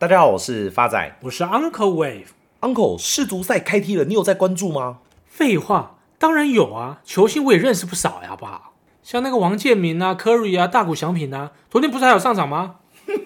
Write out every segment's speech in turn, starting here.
大家好，我是发仔，我是 Uncle Wave。Uncle，世足赛开踢了，你有在关注吗？废话，当然有啊，球星我也认识不少呀，好不好？像那个王建民啊、Curry 啊、大谷翔平啊，昨天不是还有上场吗？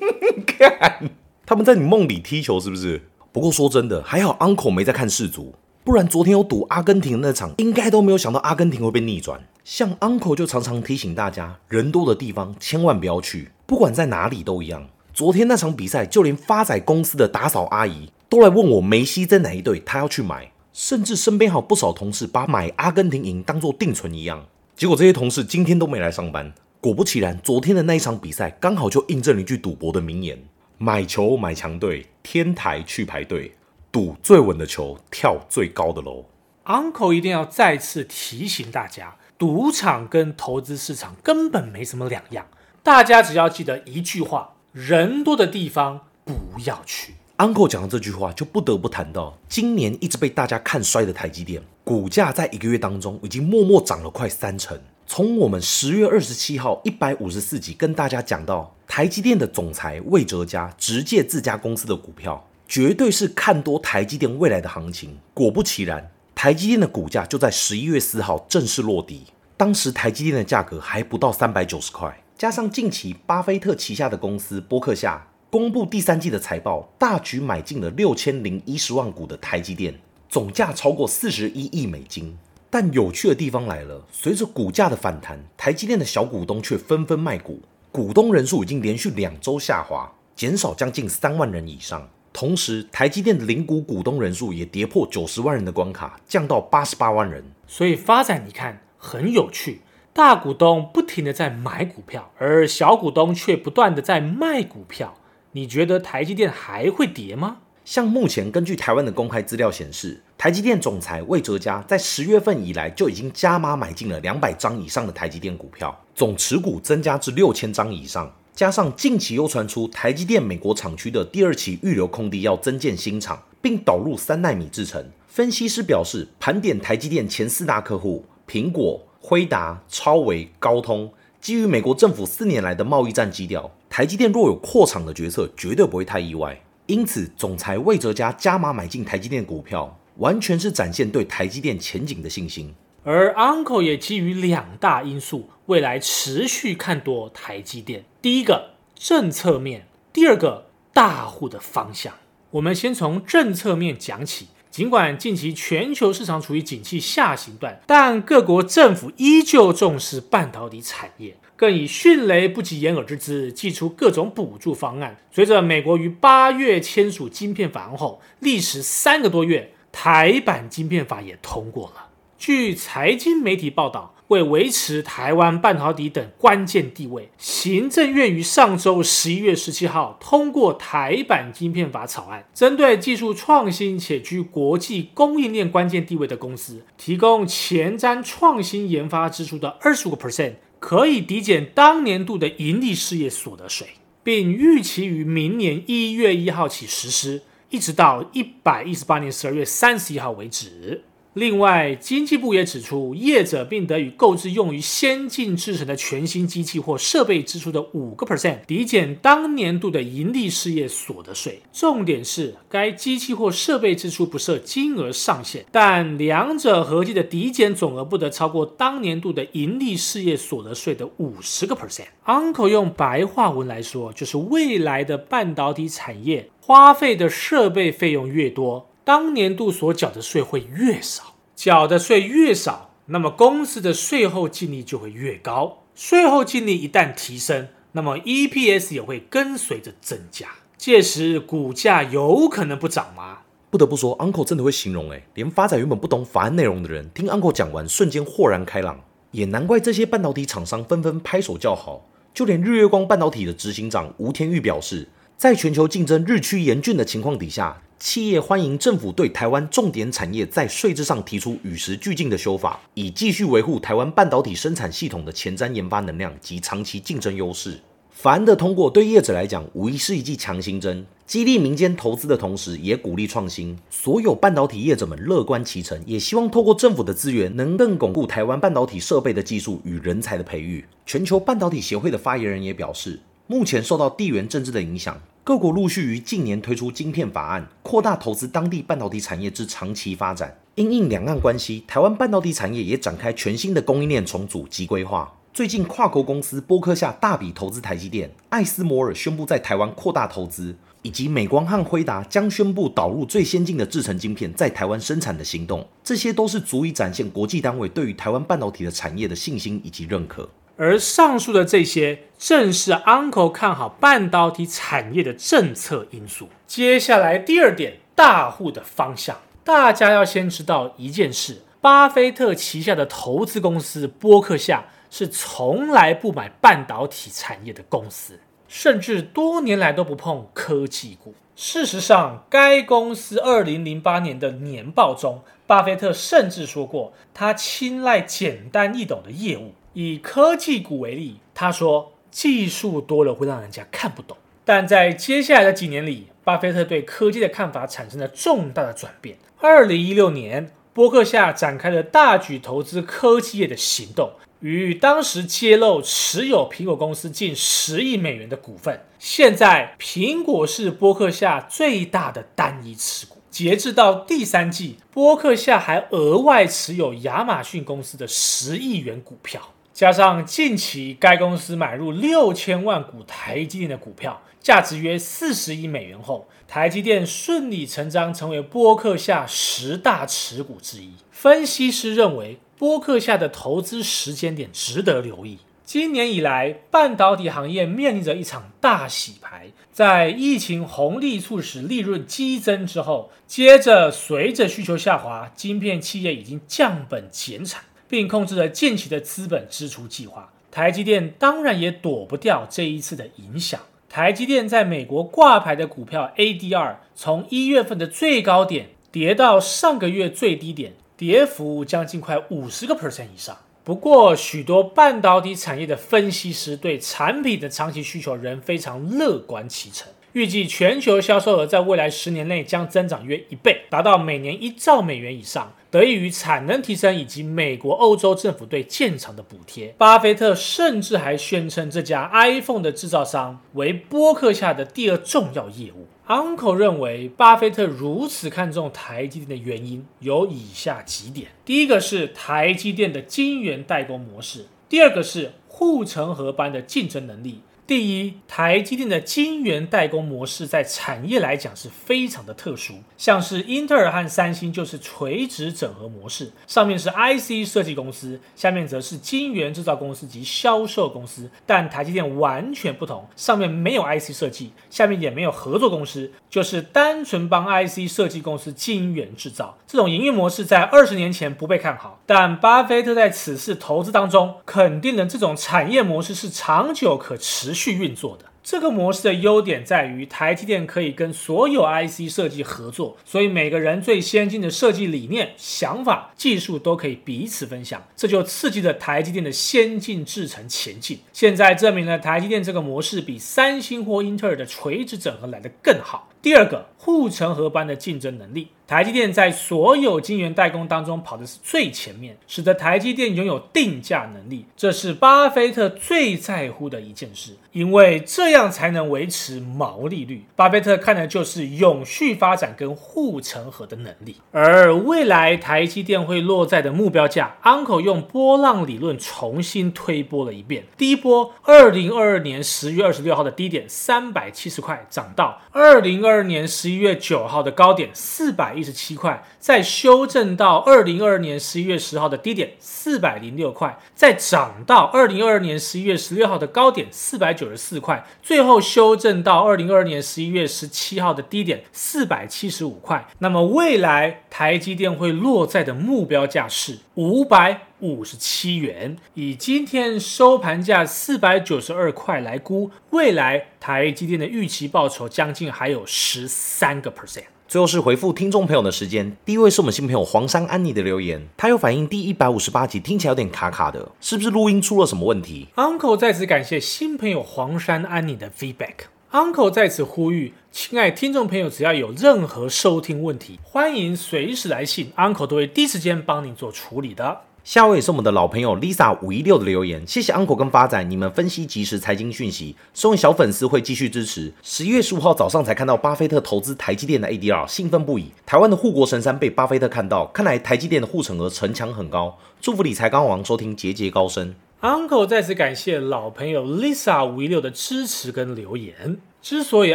看，他们在你梦里踢球是不是？不过说真的，还好 Uncle 没在看世足，不然昨天有赌阿根廷的那场，应该都没有想到阿根廷会被逆转。像 Uncle 就常常提醒大家，人多的地方千万不要去，不管在哪里都一样。昨天那场比赛，就连发仔公司的打扫阿姨都来问我梅西在哪一队，她要去买。甚至身边还有不少同事把买阿根廷赢当做定存一样。结果这些同事今天都没来上班。果不其然，昨天的那一场比赛刚好就印证了一句赌博的名言：买球买强队，天台去排队，赌最稳的球，跳最高的楼。Uncle 一定要再次提醒大家，赌场跟投资市场根本没什么两样。大家只要记得一句话。人多的地方不要去。Uncle 讲的这句话，就不得不谈到今年一直被大家看衰的台积电，股价在一个月当中已经默默涨了快三成。从我们十月二十七号一百五十四集跟大家讲到，台积电的总裁魏哲家直借自家公司的股票，绝对是看多台积电未来的行情。果不其然，台积电的股价就在十一月四号正式落地，当时台积电的价格还不到三百九十块。加上近期巴菲特旗下的公司波克夏公布第三季的财报，大举买进了六千零一十万股的台积电，总价超过四十一亿美金。但有趣的地方来了，随着股价的反弹，台积电的小股东却纷纷卖股，股东人数已经连续两周下滑，减少将近三万人以上。同时，台积电的零股股东人数也跌破九十万人的关卡，降到八十八万人。所以发展，你看很有趣。大股东不停地在买股票，而小股东却不断地在卖股票。你觉得台积电还会跌吗？像目前根据台湾的公开资料显示，台积电总裁魏哲家在十月份以来就已经加码买进了两百张以上的台积电股票，总持股增加至六千张以上。加上近期又传出台积电美国厂区的第二期预留空地要增建新厂，并导入三奈米制程。分析师表示，盘点台积电前四大客户，苹果。辉达、超微、高通，基于美国政府四年来的贸易战基调，台积电若有扩厂的决策，绝对不会太意外。因此，总裁魏哲家加码买进台积电股票，完全是展现对台积电前景的信心。而 Uncle 也基于两大因素，未来持续看多台积电。第一个，政策面；第二个，大户的方向。我们先从政策面讲起。尽管近期全球市场处于景气下行段，但各国政府依旧重视半导体产业，更以迅雷不及掩耳之姿祭出各种补助方案。随着美国于八月签署晶片法案后，历时三个多月，台版晶片法也通过了。据财经媒体报道。为维持台湾半导体等关键地位，行政院于上周十一月十七号通过台版晶片法草案，针对技术创新且居国际供应链关键地位的公司，提供前瞻创新研发支出的二十五个 percent，可以抵减当年度的营利事业所得税，并预期于明年一月一号起实施，一直到一百一十八年十二月三十一号为止。另外，经济部也指出，业者并得以购置用于先进制程的全新机器或设备支出的五个 percent，抵减当年度的营利事业所得税。重点是，该机器或设备支出不设金额上限，但两者合计的抵减总额不得超过当年度的营利事业所得税的五十个 percent。Uncle 用白话文来说，就是未来的半导体产业花费的设备费用越多。当年度所缴的税会越少，缴的税越少，那么公司的税后净利就会越高。税后净利一旦提升，那么 EPS 也会跟随着增加。届时股价有可能不涨吗？不得不说，Uncle 真的会形容，诶，连发展原本不懂法案内容的人，听 Uncle 讲完，瞬间豁然开朗。也难怪这些半导体厂商纷纷拍手叫好。就连日月光半导体的执行长吴天玉表示，在全球竞争日趋严峻的情况底下。企业欢迎政府对台湾重点产业在税制上提出与时俱进的修法，以继续维护台湾半导体生产系统的前瞻研发能量及长期竞争优势。法案的通过对业者来讲，无疑是一剂强心针，激励民间投资的同时，也鼓励创新。所有半导体业者们乐观其成，也希望透过政府的资源，能更巩固台湾半导体设备的技术与人才的培育。全球半导体协会的发言人也表示，目前受到地缘政治的影响。各国陆续于近年推出晶片法案，扩大投资当地半导体产业之长期发展。因应两岸关系，台湾半导体产业也展开全新的供应链重组及规划。最近，跨国公司波克夏大笔投资台积电，艾斯摩尔宣布在台湾扩大投资，以及美光和辉达将宣布导入最先进的制程晶片在台湾生产的行动，这些都是足以展现国际单位对于台湾半导体的产业的信心以及认可。而上述的这些，正是 Uncle 看好半导体产业的政策因素。接下来第二点，大户的方向，大家要先知道一件事：巴菲特旗下的投资公司波克夏是从来不买半导体产业的公司，甚至多年来都不碰科技股。事实上，该公司二零零八年的年报中，巴菲特甚至说过，他青睐简单易懂的业务。以科技股为例，他说技术多了会让人家看不懂。但在接下来的几年里，巴菲特对科技的看法产生了重大的转变。二零一六年，波克夏展开了大举投资科技业的行动，于当时揭露持有苹果公司近十亿美元的股份。现在，苹果是波克夏最大的单一持股。截至到第三季，波克夏还额外持有亚马逊公司的十亿元股票。加上近期该公司买入六千万股台积电的股票，价值约四十亿美元后，台积电顺理成章成为波克夏十大持股之一。分析师认为，波克夏的投资时间点值得留意。今年以来，半导体行业面临着一场大洗牌，在疫情红利促使利润激增之后，接着随着需求下滑，晶片企业已经降本减产。并控制了近期的资本支出计划。台积电当然也躲不掉这一次的影响。台积电在美国挂牌的股票 ADR 从一月份的最高点跌到上个月最低点，跌幅将近快五十个 percent 以上。不过，许多半导体产业的分析师对产品的长期需求仍非常乐观其成。预计全球销售额在未来十年内将增长约一倍，达到每年一兆美元以上，得益于产能提升以及美国、欧洲政府对建厂的补贴。巴菲特甚至还宣称这家 iPhone 的制造商为波克下的第二重要业务。Uncle 认为，巴菲特如此看重台积电的原因有以下几点：第一个是台积电的晶圆代工模式；第二个是护城河般的竞争能力。第一，台积电的晶圆代工模式在产业来讲是非常的特殊，像是英特尔和三星就是垂直整合模式，上面是 IC 设计公司，下面则是晶圆制造公司及销售公司。但台积电完全不同，上面没有 IC 设计，下面也没有合作公司，就是单纯帮 IC 设计公司晶圆制造。这种营运模式在二十年前不被看好，但巴菲特在此次投资当中肯定了这种产业模式是长久可持持续运作的。这个模式的优点在于，台积电可以跟所有 IC 设计合作，所以每个人最先进的设计理念、想法、技术都可以彼此分享，这就刺激着台积电的先进制程前进。现在证明了台积电这个模式比三星或英特尔的垂直整合来得更好。第二个，护城河般的竞争能力。台积电在所有晶圆代工当中跑的是最前面，使得台积电拥有定价能力，这是巴菲特最在乎的一件事，因为这样才能维持毛利率。巴菲特看的就是永续发展跟护城河的能力。而未来台积电会落在的目标价，Uncle 用波浪理论重新推波了一遍。第一波，二零二二年十月二十六号的低点三百七十块，涨到二零二二年十一月九号的高点四百一。十七块，再修正到二零二二年十一月十号的低点四百零六块，再涨到二零二二年十一月十六号的高点四百九十四块，最后修正到二零二二年十一月十七号的低点四百七十五块。那么未来台积电会落在的目标价是五百五十七元，以今天收盘价四百九十二块来估，未来台积电的预期报酬将近还有十三个 percent。最后是回复听众朋友的时间，第一位是我们新朋友黄山安妮的留言，他有反映第一百五十八集听起来有点卡卡的，是不是录音出了什么问题？Uncle 在此感谢新朋友黄山安妮的 feedback。Uncle 在此呼吁，亲爱听众朋友，只要有任何收听问题，欢迎随时来信，Uncle 都会第一时间帮您做处理的。下位是我们的老朋友 Lisa 五一六的留言，谢谢 Uncle 跟发仔，你们分析及时财经讯息，身为小粉丝会继续支持。十一月十五号早上才看到巴菲特投资台积电的 ADR，兴奋不已。台湾的护国神山被巴菲特看到，看来台积电的护城河城墙很高。祝福理财高王收听节节高升。Uncle 再次感谢老朋友 Lisa 五一六的支持跟留言。之所以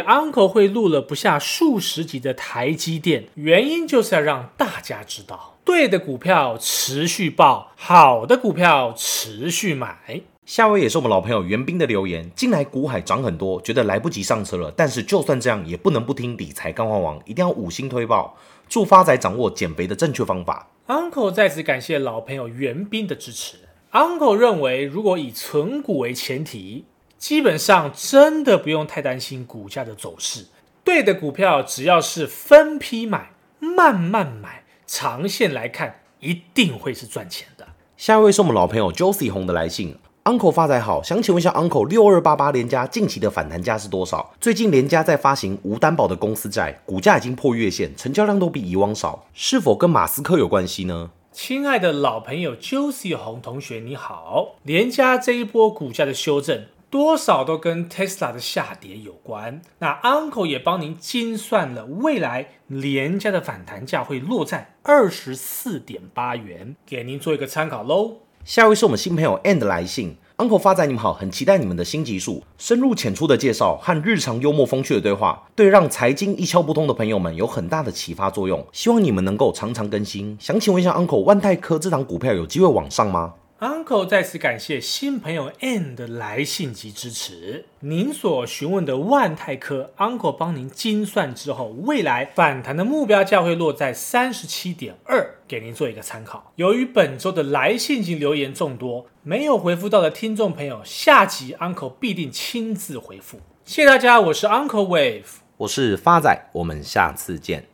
Uncle 会录了不下数十集的台积电，原因就是要让大家知道，对的股票持续爆，好的股票持续买。下位也是我们老朋友袁斌的留言，近来股海涨很多，觉得来不及上车了，但是就算这样，也不能不听理财干货王，一定要五星推爆，祝发仔掌握减肥的正确方法。Uncle 再次感谢老朋友袁斌的支持。Uncle 认为，如果以存股为前提。基本上真的不用太担心股价的走势，对的股票只要是分批买、慢慢买，长线来看一定会是赚钱的。下一位是我们老朋友 Josie 红的来信，Uncle 发财好，想请问一下 Uncle，六二八八联家近期的反弹价是多少？最近联嘉在发行无担保的公司债，股价已经破月线，成交量都比以往少，是否跟马斯克有关系呢？亲爱的老朋友 Josie 红同学你好，联家这一波股价的修正。多少都跟 Tesla 的下跌有关。那 Uncle 也帮您精算了未来联家的反弹价会落在二十四点八元，给您做一个参考喽。下一位是我们新朋友 And 来信，Uncle 发仔你们好，很期待你们的新集数，深入浅出的介绍和日常幽默风趣的对话，对让财经一窍不通的朋友们有很大的启发作用。希望你们能够常常更新。想请问一下 Uncle，万泰科这档股票有机会往上吗？Uncle 再次感谢新朋友 N 的来信及支持。您所询问的万泰科，Uncle 帮您精算之后，未来反弹的目标价会落在三十七点二，给您做一个参考。由于本周的来信及留言众多，没有回复到的听众朋友，下集 Uncle 必定亲自回复。谢谢大家，我是 Uncle Wave，我是发仔，我们下次见。